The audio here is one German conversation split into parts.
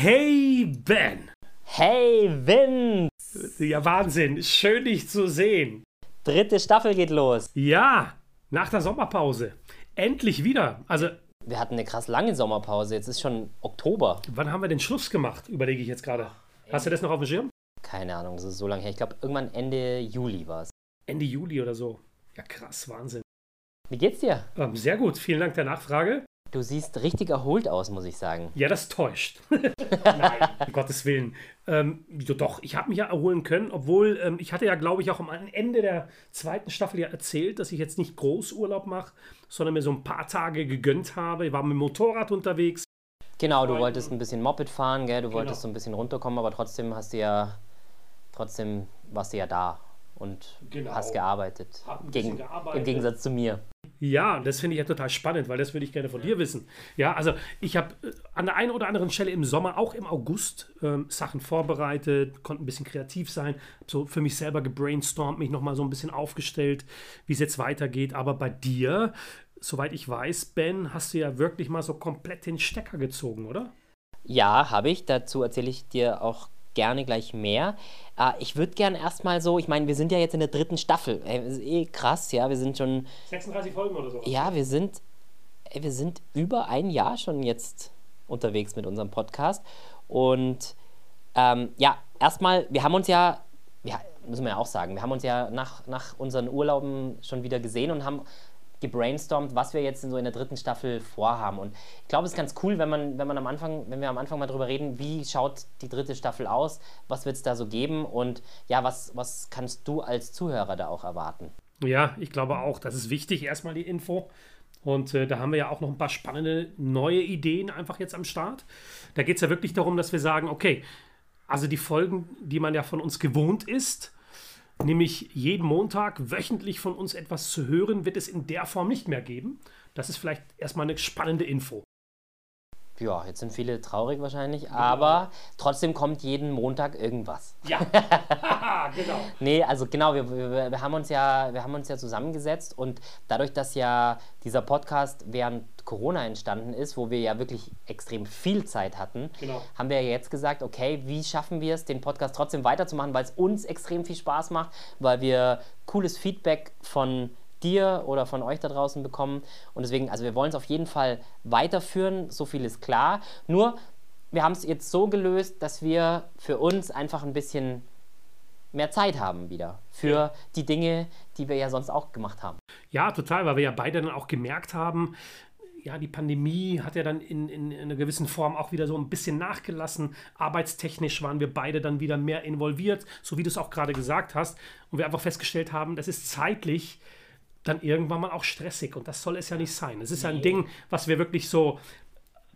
Hey Ben! Hey Vin! Ja, Wahnsinn. Schön, dich zu sehen. Dritte Staffel geht los. Ja, nach der Sommerpause. Endlich wieder. Also, Wir hatten eine krass lange Sommerpause. Jetzt ist schon Oktober. wann haben wir den Schluss gemacht? Überlege ich jetzt gerade. Hast du das noch auf dem Schirm? Keine Ahnung, das ist so lange her. Ich glaube, irgendwann Ende Juli war es. Ende Juli oder so. Ja, krass, Wahnsinn. Wie geht's dir? Ähm, sehr gut, vielen Dank der Nachfrage. Du siehst richtig erholt aus, muss ich sagen. Ja, das täuscht. Nein, um Gottes Willen. Ähm, doch, ich habe mich ja erholen können, obwohl ähm, ich hatte ja, glaube ich, auch am Ende der zweiten Staffel ja erzählt, dass ich jetzt nicht Großurlaub mache, sondern mir so ein paar Tage gegönnt habe. Ich war mit dem Motorrad unterwegs. Genau, du wolltest ein bisschen Moped fahren, gell? Du wolltest Genau. so ein bisschen runterkommen, aber trotzdem hast du ja, trotzdem warst du ja da und Genau. hast gearbeitet. Gegen, gearbeitet. Im Gegensatz zu mir. Ja, das finde ich ja total spannend, weil das würde ich gerne von dir wissen. Ja, also ich habe äh, an der einen oder anderen Stelle im Sommer, auch im August, ähm, Sachen vorbereitet, konnte ein bisschen kreativ sein, so für mich selber gebrainstormt, mich nochmal so ein bisschen aufgestellt, wie es jetzt weitergeht. Aber bei dir, soweit ich weiß, Ben, hast du ja wirklich mal so komplett den Stecker gezogen, oder? Ja, habe ich. Dazu erzähle ich dir auch gerne gleich mehr. Äh, ich würde gerne erstmal so, ich meine, wir sind ja jetzt in der dritten Staffel. Ey, das ist eh krass, ja. Wir sind schon, 36 Folgen oder so. ja, wir sind, ey, wir sind über ein Jahr schon jetzt unterwegs mit unserem Podcast. Und ähm, ja, erstmal, wir haben uns ja, ja, müssen wir ja auch sagen, wir haben uns ja nach, nach unseren Urlauben schon wieder gesehen und haben gebrainstormt, was wir jetzt in so in der dritten Staffel vorhaben. Und ich glaube, es ist ganz cool, wenn man, wenn man am Anfang, wenn wir am Anfang mal drüber reden, wie schaut die dritte Staffel aus, was wird es da so geben und ja, was, was kannst du als Zuhörer da auch erwarten? Ja, ich glaube auch, das ist wichtig, erstmal die Info. Und äh, da haben wir ja auch noch ein paar spannende neue Ideen einfach jetzt am Start. Da geht es ja wirklich darum, dass wir sagen, okay, also die Folgen, die man ja von uns gewohnt ist, nämlich jeden Montag wöchentlich von uns etwas zu hören, wird es in der Form nicht mehr geben. Das ist vielleicht erstmal eine spannende Info. Ja, jetzt sind viele traurig wahrscheinlich, aber trotzdem kommt jeden Montag irgendwas. Ja, genau. Nee, also genau, wir, wir, wir, haben uns ja, wir haben uns ja zusammengesetzt und dadurch, dass ja dieser Podcast während Corona entstanden ist, wo wir ja wirklich extrem viel Zeit hatten, Genau. haben wir ja jetzt gesagt, okay, wie schaffen wir es, den Podcast trotzdem weiterzumachen, weil es uns extrem viel Spaß macht, weil wir cooles Feedback von dir oder von euch da draußen bekommen. Und deswegen, also wir wollen es auf jeden Fall weiterführen, so viel ist klar. Nur, wir haben es jetzt so gelöst, dass wir für uns einfach ein bisschen mehr Zeit haben wieder für die Dinge, die wir ja sonst auch gemacht haben. Ja, total, weil wir ja beide dann auch gemerkt haben, ja, die Pandemie hat ja dann in, in, in einer gewissen Form auch wieder so ein bisschen nachgelassen. Arbeitstechnisch waren wir beide dann wieder mehr involviert, so wie du es auch gerade gesagt hast. Und wir einfach festgestellt haben, das ist zeitlich dann irgendwann mal auch stressig. Und das soll es ja nicht sein. Es ist ja ein Ding, was wir wirklich so,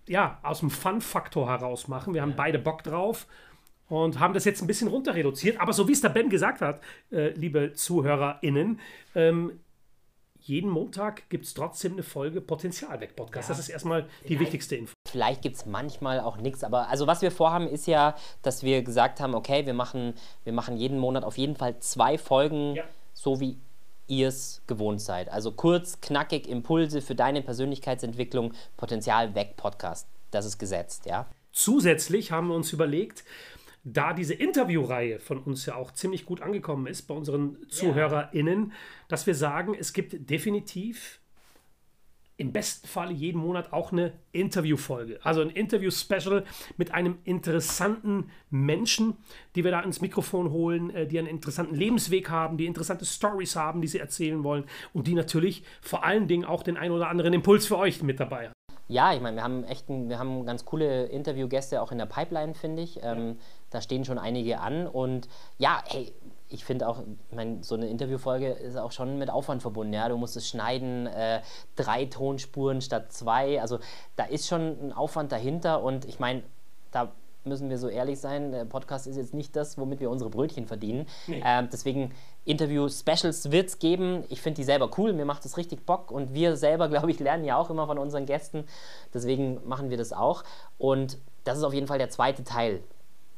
ja, aus dem Fun-Faktor heraus machen. Wir haben beide Bock drauf und haben das jetzt ein bisschen runter reduziert. Aber so wie es der Ben gesagt hat, äh, liebe ZuhörerInnen, ähm, jeden Montag gibt es trotzdem eine Folge Potenzial weg Podcast. Das ist erstmal die wichtigste Info. Vielleicht gibt es manchmal auch nichts, aber also was wir vorhaben ist ja, dass wir gesagt haben, okay, wir machen, wir machen jeden Monat auf jeden Fall zwei Folgen, Ja. so wie ihr es gewohnt seid. Also kurz, knackig, Impulse für deine Persönlichkeitsentwicklung, Potenzial weg Podcast. Das ist gesetzt, ja. Zusätzlich haben wir uns überlegt, da diese Interviewreihe von uns ja auch ziemlich gut angekommen ist bei unseren ZuhörerInnen, dass wir sagen, es gibt definitiv im besten Fall jeden Monat auch eine Interviewfolge. Also ein Interview-Special mit einem interessanten Menschen, die wir da ins Mikrofon holen, äh, die einen interessanten Lebensweg haben, die interessante Stories haben, die sie erzählen wollen und die natürlich vor allen Dingen auch den ein oder anderen Impuls für euch mit dabei haben. Ja, ich meine, wir haben echt ein, wir haben ganz coole Interviewgäste auch in der Pipeline, finde ich. Ähm, da stehen schon einige an und ja, hey, ich finde auch, ich meine, so eine Interviewfolge ist auch schon mit Aufwand verbunden. Ja, du musst es schneiden, äh, drei Tonspuren statt zwei. Also da ist schon ein Aufwand dahinter und ich meine, da müssen wir so ehrlich sein, der Podcast ist jetzt nicht das, womit wir unsere Brötchen verdienen. Ähm, deswegen Interview-Specials wird es geben. Ich finde die selber cool, mir macht das richtig Bock und wir selber, glaube ich, lernen ja auch immer von unseren Gästen. Deswegen machen wir das auch. Und das ist auf jeden Fall der zweite Teil,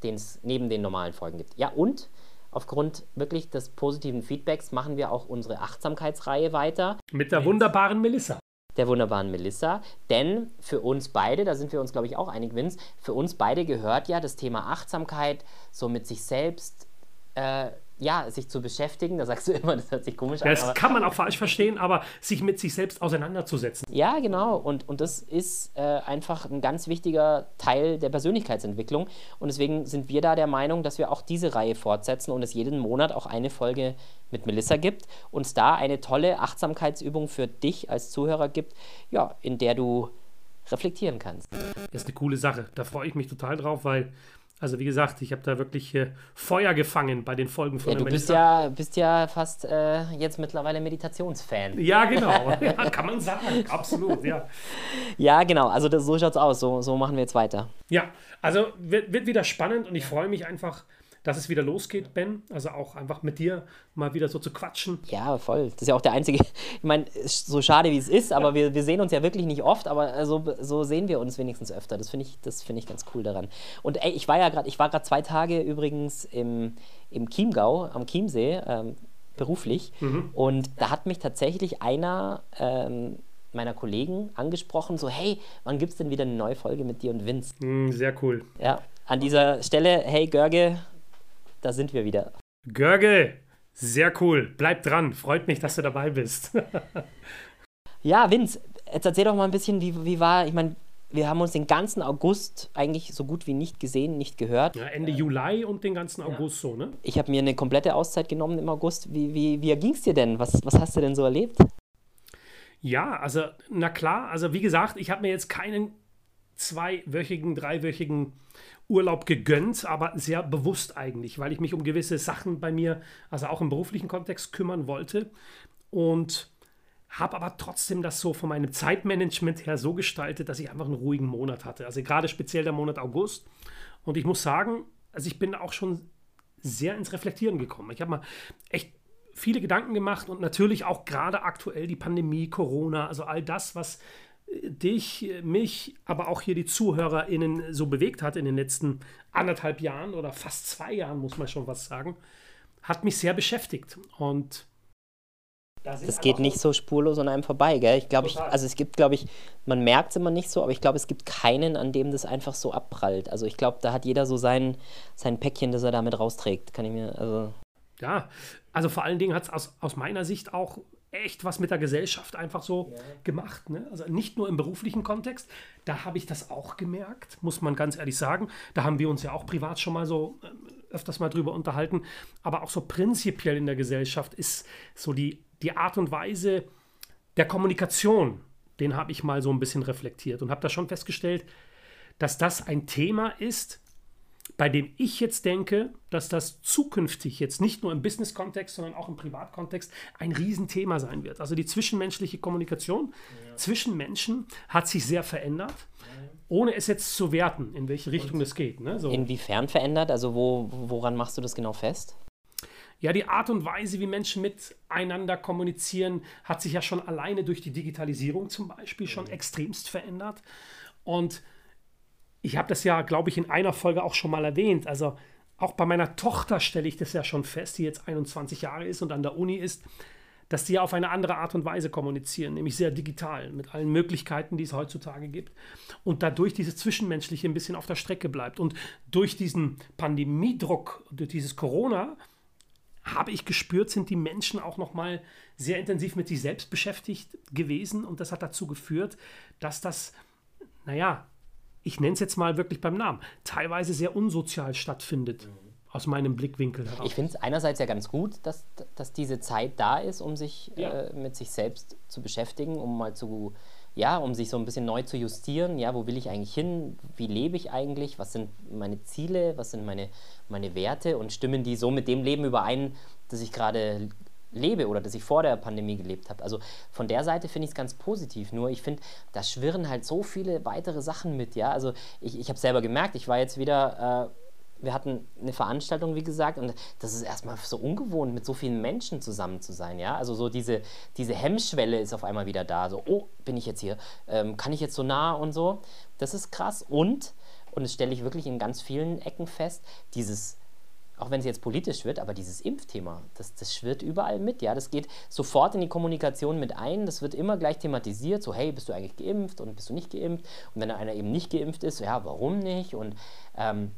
den es neben den normalen Folgen gibt. Ja, und aufgrund wirklich des positiven Feedbacks machen wir auch unsere Achtsamkeitsreihe weiter. Mit der wunderbaren Melissa. der wunderbaren Melissa. Denn für uns beide, da sind wir uns, glaube ich, auch einig, Vince, für uns beide gehört ja das Thema Achtsamkeit, so mit sich selbst äh, ja, sich zu beschäftigen, da sagst du immer, das hört sich komisch an. Das kann man auch falsch verstehen, aber sich mit sich selbst auseinanderzusetzen. Ja, genau. Und, und das ist äh, einfach ein ganz wichtiger Teil der Persönlichkeitsentwicklung. Und deswegen sind wir da der Meinung, dass wir auch diese Reihe fortsetzen und es jeden Monat auch eine Folge mit Melissa gibt und es da eine tolle Achtsamkeitsübung für dich als Zuhörer gibt, ja, in der du reflektieren kannst. Das ist eine coole Sache. Da freue ich mich total drauf, weil also wie gesagt, ich habe da wirklich äh, Feuer gefangen bei den Folgen von ja, der Du bist ja, bist ja fast äh, jetzt mittlerweile Meditationsfan. Ja, genau. ja, kann man sagen. Absolut, ja. Ja, genau. Also das, so schaut es aus. So, so machen wir jetzt weiter. Ja, also wird, wird wieder spannend und ich freue mich einfach dass es wieder losgeht, Ben. Also auch einfach mit dir mal wieder so zu quatschen. Ja, voll. Das ist ja auch der einzige, ich meine, so schade wie es ist, aber ja. wir, wir sehen uns ja wirklich nicht oft, aber so, so sehen wir uns wenigstens öfter. Das finde ich, find ich ganz cool daran. Und ey, ich war ja gerade, ich war gerade zwei Tage übrigens im, im Chiemgau, am Chiemsee, ähm, beruflich. Mhm. Und da hat mich tatsächlich einer ähm, meiner Kollegen angesprochen, so, hey, wann gibt es denn wieder eine neue Folge mit dir und Vince? Mhm, sehr cool. Ja, an dieser Stelle, hey Görge, da sind wir wieder. Görge, sehr cool. Bleib dran. Freut mich, dass du dabei bist. ja, Vince, jetzt erzähl doch mal ein bisschen, wie, wie war, ich meine, wir haben uns den ganzen August eigentlich so gut wie nicht gesehen, nicht gehört. Ja, Ende äh, Juli und den ganzen August ja. so, ne? Ich habe mir eine komplette Auszeit genommen im August. Wie, wie, wie ging es dir denn? Was, was hast du denn so erlebt? Ja, also, na klar, also wie gesagt, ich habe mir jetzt keinen zweiwöchigen, dreiwöchigen Urlaub gegönnt, aber sehr bewusst eigentlich, weil ich mich um gewisse Sachen bei mir, also auch im beruflichen Kontext, kümmern wollte. Und habe aber trotzdem das so von meinem Zeitmanagement her so gestaltet, dass ich einfach einen ruhigen Monat hatte. Also gerade speziell der Monat August. Und ich muss sagen, also ich bin auch schon sehr ins Reflektieren gekommen. Ich habe mal echt viele Gedanken gemacht und natürlich auch gerade aktuell die Pandemie, Corona, also all das, was dich, mich, aber auch hier die ZuhörerInnen so bewegt hat in den letzten anderthalb Jahren oder fast zwei Jahren, muss man schon was sagen, hat mich sehr beschäftigt. Und das geht nicht so spurlos an einem vorbei, gell? Ich glaube, also es gibt, glaube ich, man merkt es immer nicht so, aber ich glaube, es gibt keinen, an dem das einfach so abprallt. Also ich glaube, da hat jeder so sein, sein Päckchen, das er damit rausträgt. Kann ich mir, also. Ja, also vor allen Dingen hat es aus, aus meiner Sicht auch echt was mit der Gesellschaft einfach so ja. gemacht. Ne? Also nicht nur im beruflichen Kontext, da habe ich das auch gemerkt, muss man ganz ehrlich sagen. Da haben wir uns ja auch privat schon mal so äh, öfters mal drüber unterhalten. Aber auch so prinzipiell in der Gesellschaft ist so die, die Art und Weise der Kommunikation, den habe ich mal so ein bisschen reflektiert und habe da schon festgestellt, dass das ein Thema ist, bei dem ich jetzt denke, dass das zukünftig jetzt nicht nur im Business-Kontext, sondern auch im Privatkontext ein Riesenthema sein wird. Also die zwischenmenschliche Kommunikation ja. zwischen Menschen hat sich sehr verändert, ohne es jetzt zu werten, in welche Richtung es geht. Ne? So. Inwiefern verändert? Also wo, woran machst du das genau fest? Ja, die Art und Weise, wie Menschen miteinander kommunizieren, hat sich ja schon alleine durch die Digitalisierung zum Beispiel schon mhm. extremst verändert. Und ich habe das ja, glaube ich, in einer Folge auch schon mal erwähnt. Also auch bei meiner Tochter stelle ich das ja schon fest, die jetzt 21 Jahre ist und an der Uni ist, dass die auf eine andere Art und Weise kommunizieren, nämlich sehr digital, mit allen Möglichkeiten, die es heutzutage gibt. Und dadurch dieses Zwischenmenschliche ein bisschen auf der Strecke bleibt. Und durch diesen Pandemiedruck, durch dieses Corona, habe ich gespürt, sind die Menschen auch noch mal sehr intensiv mit sich selbst beschäftigt gewesen. Und das hat dazu geführt, dass das, naja, ich nenne es jetzt mal wirklich beim Namen, teilweise sehr unsozial stattfindet. Mhm. Aus meinem Blickwinkel heraus. Ich finde es einerseits ja ganz gut, dass, dass diese Zeit da ist, um sich ja. äh, mit sich selbst zu beschäftigen, um mal zu, ja, um sich so ein bisschen neu zu justieren. Ja, wo will ich eigentlich hin? Wie lebe ich eigentlich? Was sind meine Ziele? Was sind meine, meine Werte? Und stimmen die so mit dem Leben überein, das ich gerade lebe oder das ich vor der Pandemie gelebt habe. Also von der Seite finde ich es ganz positiv. Nur ich finde, da schwirren halt so viele weitere Sachen mit. Ja, also ich, ich habe selber gemerkt, ich war jetzt wieder. Äh, wir hatten eine Veranstaltung, wie gesagt, und das ist erstmal so ungewohnt, mit so vielen Menschen zusammen zu sein, ja. Also so diese, diese Hemmschwelle ist auf einmal wieder da. So, oh, bin ich jetzt hier? Ähm, kann ich jetzt so nah und so? Das ist krass. Und, und das stelle ich wirklich in ganz vielen Ecken fest, dieses auch wenn es jetzt politisch wird, aber dieses Impfthema, das, das schwirrt überall mit, ja, das geht sofort in die Kommunikation mit ein, das wird immer gleich thematisiert, so hey, bist du eigentlich geimpft und bist du nicht geimpft? Und wenn einer eben nicht geimpft ist, ja, warum nicht? Und ähm,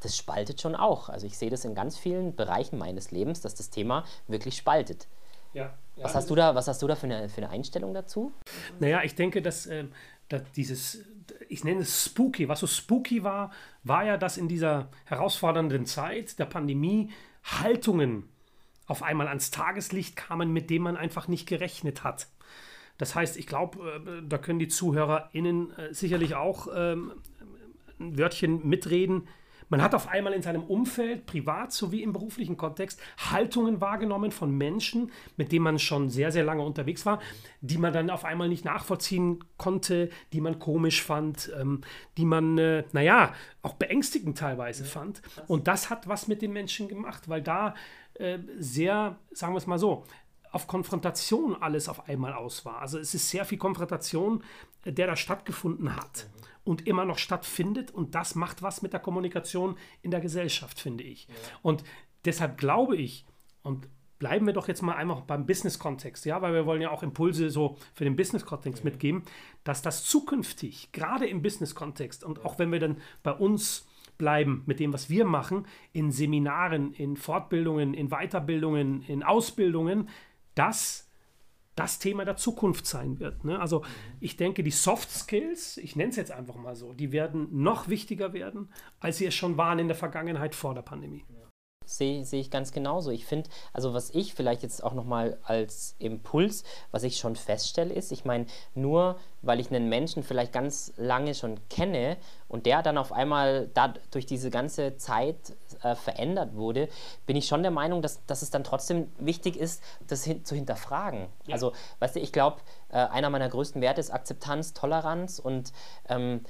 das spaltet schon auch, also ich sehe das in ganz vielen Bereichen meines Lebens, dass das Thema wirklich spaltet. Ja, ja, was, hast du da, was hast du da für eine, für eine Einstellung dazu? Naja, ich denke, dass, äh, dass dieses, ich nenne es spooky, was so spooky war, war ja, dass in dieser herausfordernden Zeit der Pandemie Haltungen auf einmal ans Tageslicht kamen, mit denen man einfach nicht gerechnet hat. Das heißt, ich glaube, äh, da können die ZuhörerInnen äh, sicherlich auch ähm, ein Wörtchen mitreden. Man hat auf einmal in seinem Umfeld, privat sowie im beruflichen Kontext, Haltungen wahrgenommen von Menschen, mit denen man schon sehr, sehr lange unterwegs war, die man dann auf einmal nicht nachvollziehen konnte, die man komisch fand, ähm, die man, äh, naja, auch beängstigend teilweise ja, fand. Und das hat was mit den Menschen gemacht, weil da äh, sehr, sagen wir es mal so, auf Konfrontation alles auf einmal aus war. Also es ist sehr viel Konfrontation, äh, der da stattgefunden hat. Mhm und immer noch stattfindet. Und das macht was mit der Kommunikation in der Gesellschaft, finde ich. Ja. Und deshalb glaube ich, und bleiben wir doch jetzt mal einmal beim Business-Kontext, ja, weil wir wollen ja auch Impulse so für den Business-Kontext ja. mitgeben, dass das zukünftig, gerade im Business-Kontext und auch wenn wir dann bei uns bleiben mit dem, was wir machen, in Seminaren, in Fortbildungen, in Weiterbildungen, in Ausbildungen, dass das Thema der Zukunft sein wird. Ne? Also ich denke, die Soft Skills, ich nenne es jetzt einfach mal so, die werden noch wichtiger werden, als sie es schon waren in der Vergangenheit vor der Pandemie. Ja sehe seh ich ganz genauso. Ich finde, also was ich vielleicht jetzt auch nochmal als Impuls, was ich schon feststelle, ist, ich meine, nur weil ich einen Menschen vielleicht ganz lange schon kenne und der dann auf einmal da durch diese ganze Zeit äh, verändert wurde, bin ich schon der Meinung, dass, dass es dann trotzdem wichtig ist, das hin zu hinterfragen. Ja. Also, weißt du, ich glaube, äh, einer meiner größten Werte ist Akzeptanz, Toleranz und ähm,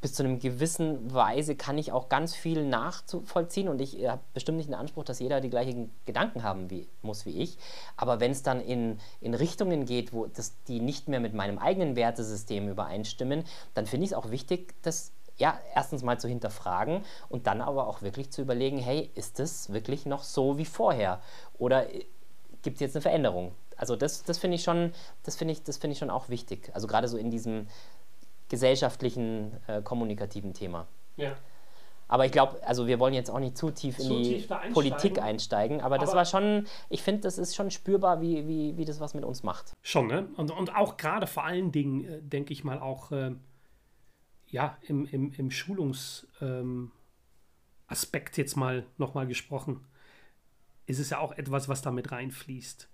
bis zu einem gewissen Weise kann ich auch ganz viel nachvollziehen und ich habe bestimmt nicht den Anspruch, dass jeder die gleichen Gedanken haben wie, muss wie ich. Aber wenn es dann in, in Richtungen geht, wo das, die nicht mehr mit meinem eigenen Wertesystem übereinstimmen, dann finde ich es auch wichtig, das ja, erstens mal zu hinterfragen und dann aber auch wirklich zu überlegen, hey, ist das wirklich noch so wie vorher? Oder äh, gibt es jetzt eine Veränderung? Also das, das finde ich schon, ich, das finde ich schon auch wichtig. Also gerade so in diesem gesellschaftlichen, äh, kommunikativen Thema. Ja. Aber ich glaube, also wir wollen jetzt auch nicht zu tief in zu die tief einsteigen. Politik einsteigen, aber, aber das war schon, ich finde, das ist schon spürbar, wie, wie, wie das was mit uns macht. Schon, ne? Und, und auch gerade vor allen Dingen, äh, denke ich mal, auch äh, ja, im, im, im Schulungsaspekt ähm, jetzt mal nochmal gesprochen, ist es ja auch etwas, was da mit reinfließt.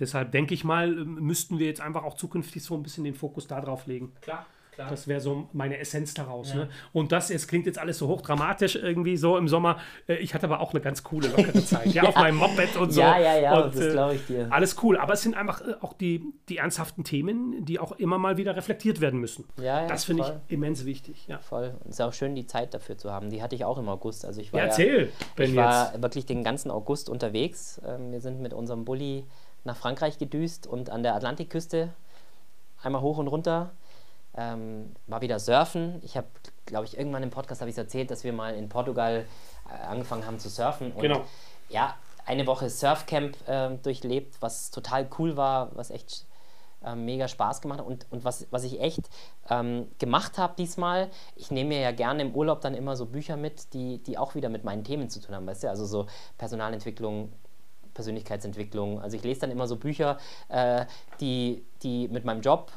Deshalb denke ich mal, müssten wir jetzt einfach auch zukünftig so ein bisschen den Fokus darauf legen. Klar. Klar. Das wäre so meine Essenz daraus. Ja. Ne? Und das, es klingt jetzt alles so hochdramatisch irgendwie so im Sommer. Äh, ich hatte aber auch eine ganz coole, lockere Zeit. ja, ja, auf meinem Moped und so. Ja, ja, ja, und, das glaube ich dir. Alles cool. Aber es sind einfach äh, auch die, die ernsthaften Themen, die auch immer mal wieder reflektiert werden müssen. Ja, ja, das finde ich immens wichtig. Ja. Voll. Und es ist auch schön, die Zeit dafür zu haben. Die hatte ich auch im August. Also ich war ja, erzähl, ja, Ich war jetzt. wirklich den ganzen August unterwegs. Ähm, wir sind mit unserem Bulli nach Frankreich gedüst und an der Atlantikküste einmal hoch und runter ähm, war wieder surfen. Ich habe, glaube ich, irgendwann im Podcast habe ich erzählt, dass wir mal in Portugal äh, angefangen haben zu surfen. Und genau. Ja, eine Woche Surfcamp äh, durchlebt, was total cool war, was echt äh, mega Spaß gemacht hat. Und, und was, was ich echt ähm, gemacht habe diesmal, ich nehme mir ja gerne im Urlaub dann immer so Bücher mit, die, die auch wieder mit meinen Themen zu tun haben, weißt du? Also so Personalentwicklung, Persönlichkeitsentwicklung. Also ich lese dann immer so Bücher, äh, die, die mit meinem Job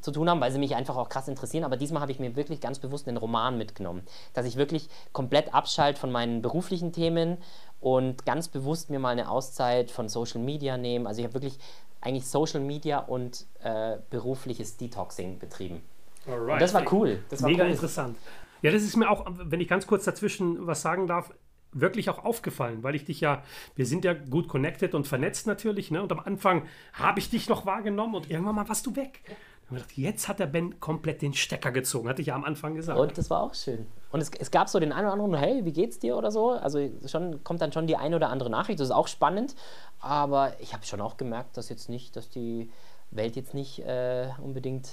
zu tun haben, weil sie mich einfach auch krass interessieren. Aber diesmal habe ich mir wirklich ganz bewusst einen Roman mitgenommen, dass ich wirklich komplett abschalte von meinen beruflichen Themen und ganz bewusst mir mal eine Auszeit von Social Media nehme. Also ich habe wirklich eigentlich Social Media und äh, berufliches Detoxing betrieben. Alright. Und das war cool. Das war Mega cool. interessant. Ja, das ist mir auch, wenn ich ganz kurz dazwischen was sagen darf, wirklich auch aufgefallen, weil ich dich ja, wir sind ja gut connected und vernetzt natürlich, ne? Und am Anfang habe ich dich noch wahrgenommen und irgendwann mal warst du weg. Und gedacht, jetzt hat der Ben komplett den Stecker gezogen, hatte ich ja am Anfang gesagt. Und das war auch schön. Und es, es gab so den einen oder anderen, hey, wie geht's dir oder so? Also schon kommt dann schon die eine oder andere Nachricht, das ist auch spannend. Aber ich habe schon auch gemerkt, dass jetzt nicht, dass die Welt jetzt nicht äh, unbedingt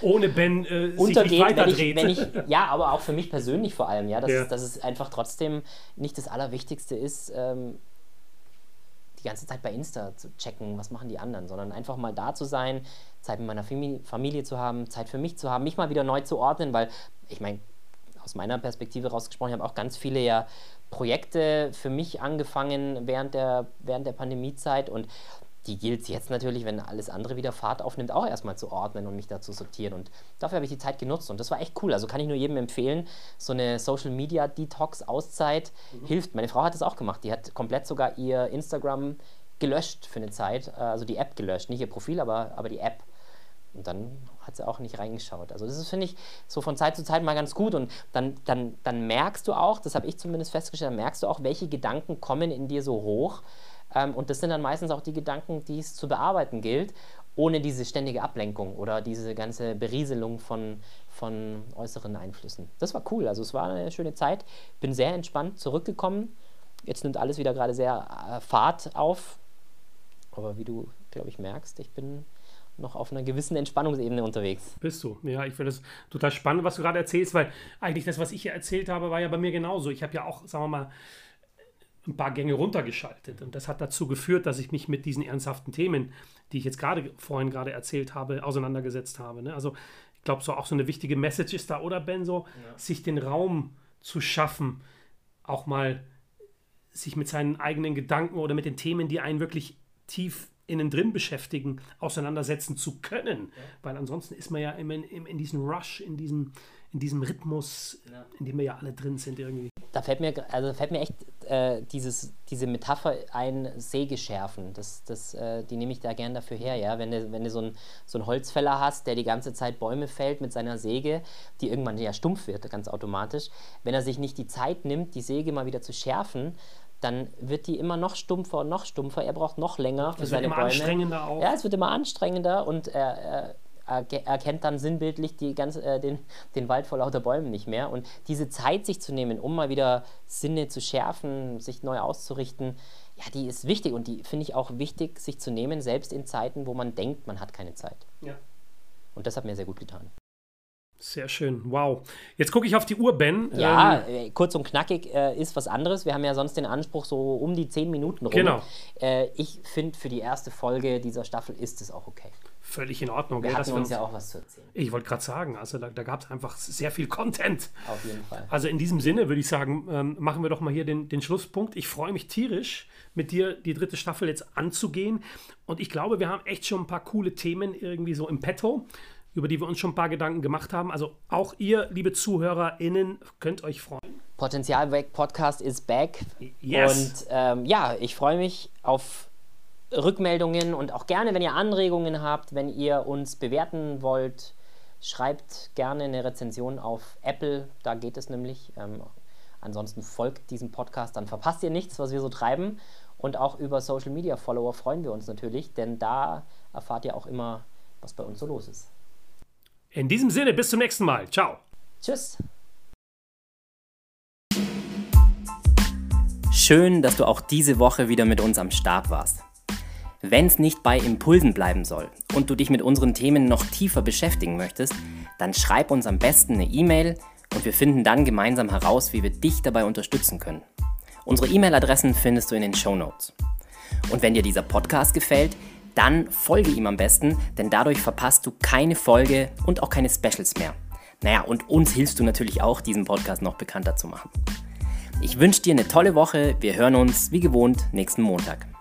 ohne Ben äh, nicht wenn ich, wenn ich, ja, aber auch für mich persönlich vor allem, ja, dass, Ja. Es, dass es einfach trotzdem nicht das Allerwichtigste ist, ähm, die ganze Zeit bei Insta zu checken, was machen die anderen, sondern einfach mal da zu sein, Zeit mit meiner Fami- Familie zu haben, Zeit für mich zu haben, mich mal wieder neu zu ordnen, weil ich meine, aus meiner Perspektive rausgesprochen, ich habe auch ganz viele ja Projekte für mich angefangen während der, während der Pandemiezeit und die gilt es jetzt natürlich, wenn alles andere wieder Fahrt aufnimmt, auch erstmal zu ordnen und mich da zu sortieren. Und dafür habe ich die Zeit genutzt und das war echt cool. Also kann ich nur jedem empfehlen, so eine Social Media Detox Auszeit hilft. Meine Frau hat das auch gemacht. Die hat komplett sogar ihr Instagram gelöscht für eine Zeit, äh, also die App gelöscht, nicht ihr Profil, aber, aber die App. Und dann hat sie auch nicht reingeschaut. Also das ist, finde ich, so von Zeit zu Zeit mal ganz gut. Und dann, dann, dann merkst du auch, das habe ich zumindest festgestellt, dann merkst du auch, welche Gedanken kommen in dir so hoch. Ähm, und das sind dann meistens auch die Gedanken, die es zu bearbeiten gilt, ohne diese ständige Ablenkung oder diese ganze Berieselung von, von äußeren Einflüssen. Das war cool. Also es war eine schöne Zeit. Bin sehr entspannt zurückgekommen. Jetzt nimmt alles wieder gerade sehr äh, Fahrt auf. Aber wie du, glaube ich, merkst, ich bin noch auf einer gewissen Entspannungsebene unterwegs. Bist du. Ja, ich finde es total spannend, was du gerade erzählst, weil eigentlich das, was ich hier erzählt habe, war ja bei mir genauso. Ich habe ja auch, sagen wir mal, ein paar Gänge runtergeschaltet. Und das hat dazu geführt, dass ich mich mit diesen ernsthaften Themen, die ich jetzt gerade vorhin gerade erzählt habe, auseinandergesetzt habe. Ne? Also ich glaube, so auch so eine wichtige Message ist da, oder Ben, so, sich den Raum zu schaffen, auch mal sich mit seinen eigenen Gedanken oder mit den Themen, die einen wirklich tief innen drin beschäftigen, auseinandersetzen zu können. Weil ansonsten ist man ja immer in, in, in diesem Rush, in diesem, in diesem Rhythmus, Ja. in dem wir ja alle drin sind irgendwie. Da fällt mir, also fällt mir echt äh, dieses, diese Metapher ein, Säge schärfen. Das, das, äh, die nehme ich da gern dafür her, ja. Wenn du, wenn du so, einen, so einen Holzfäller hast, der die ganze Zeit Bäume fällt mit seiner Säge, die irgendwann ja stumpf wird, ganz automatisch. Wenn er sich nicht die Zeit nimmt, die Säge mal wieder zu schärfen, dann wird die immer noch stumpfer und noch stumpfer. Er braucht noch länger für Es wird seine immer Bäume. anstrengender auch. Ja, es wird immer anstrengender und er, er, er erkennt dann sinnbildlich die ganze, äh, den, den Wald vor lauter Bäumen nicht mehr. Und diese Zeit sich zu nehmen, um mal wieder Sinne zu schärfen, sich neu auszurichten, ja, die ist wichtig und die finde ich auch wichtig, sich zu nehmen, selbst in Zeiten, wo man denkt, man hat keine Zeit. Ja. Und das hat mir sehr gut getan. Sehr schön. Wow. Jetzt gucke ich auf die Uhr, Ben. Ja, Ähm, äh, kurz und knackig äh, ist was anderes. Wir haben ja sonst den Anspruch so um die 10 Minuten rum. Genau. Äh, ich finde, für die erste Folge dieser Staffel ist es auch okay. völlig in Ordnung. Wir dass hatten wir uns ja auch was zu erzählen. ich wollte gerade sagen, also da, da gab es einfach sehr viel Content. Auf jeden Fall. Also in diesem Sinne würde ich sagen, ähm, machen wir doch mal hier den, den Schlusspunkt. Ich freue mich tierisch, mit dir die dritte Staffel jetzt anzugehen. Und ich glaube, wir haben echt schon ein paar coole Themen irgendwie so im Petto, über die wir uns schon ein paar Gedanken gemacht haben. Also auch ihr, liebe ZuhörerInnen, könnt euch freuen. Potenzial weg Podcast is back. Yes. Und ähm, ja, ich freue mich auf Rückmeldungen und auch gerne, wenn ihr Anregungen habt, wenn ihr uns bewerten wollt, schreibt gerne eine Rezension auf Apple, da geht es nämlich. Ähm, ansonsten folgt diesem Podcast, dann verpasst ihr nichts, was wir so treiben. Und auch über Social Media Follower freuen wir uns natürlich, denn da erfahrt ihr auch immer, was bei uns so los ist. In diesem Sinne, bis zum nächsten Mal. Ciao. Tschüss. Schön, dass du auch diese Woche wieder mit uns am Start warst. Wenn es nicht bei Impulsen bleiben soll und du dich mit unseren Themen noch tiefer beschäftigen möchtest, dann schreib uns am besten eine E-Mail und wir finden dann gemeinsam heraus, wie wir dich dabei unterstützen können. Unsere E-Mail-Adressen findest du in den Show Notes. Und wenn dir dieser Podcast gefällt, dann folge ihm am besten, denn dadurch verpasst du keine Folge und auch keine Specials mehr. Naja, und uns hilfst du natürlich auch, diesen Podcast noch bekannter zu machen. Ich wünsche dir eine tolle Woche. Wir hören uns wie gewohnt nächsten Montag.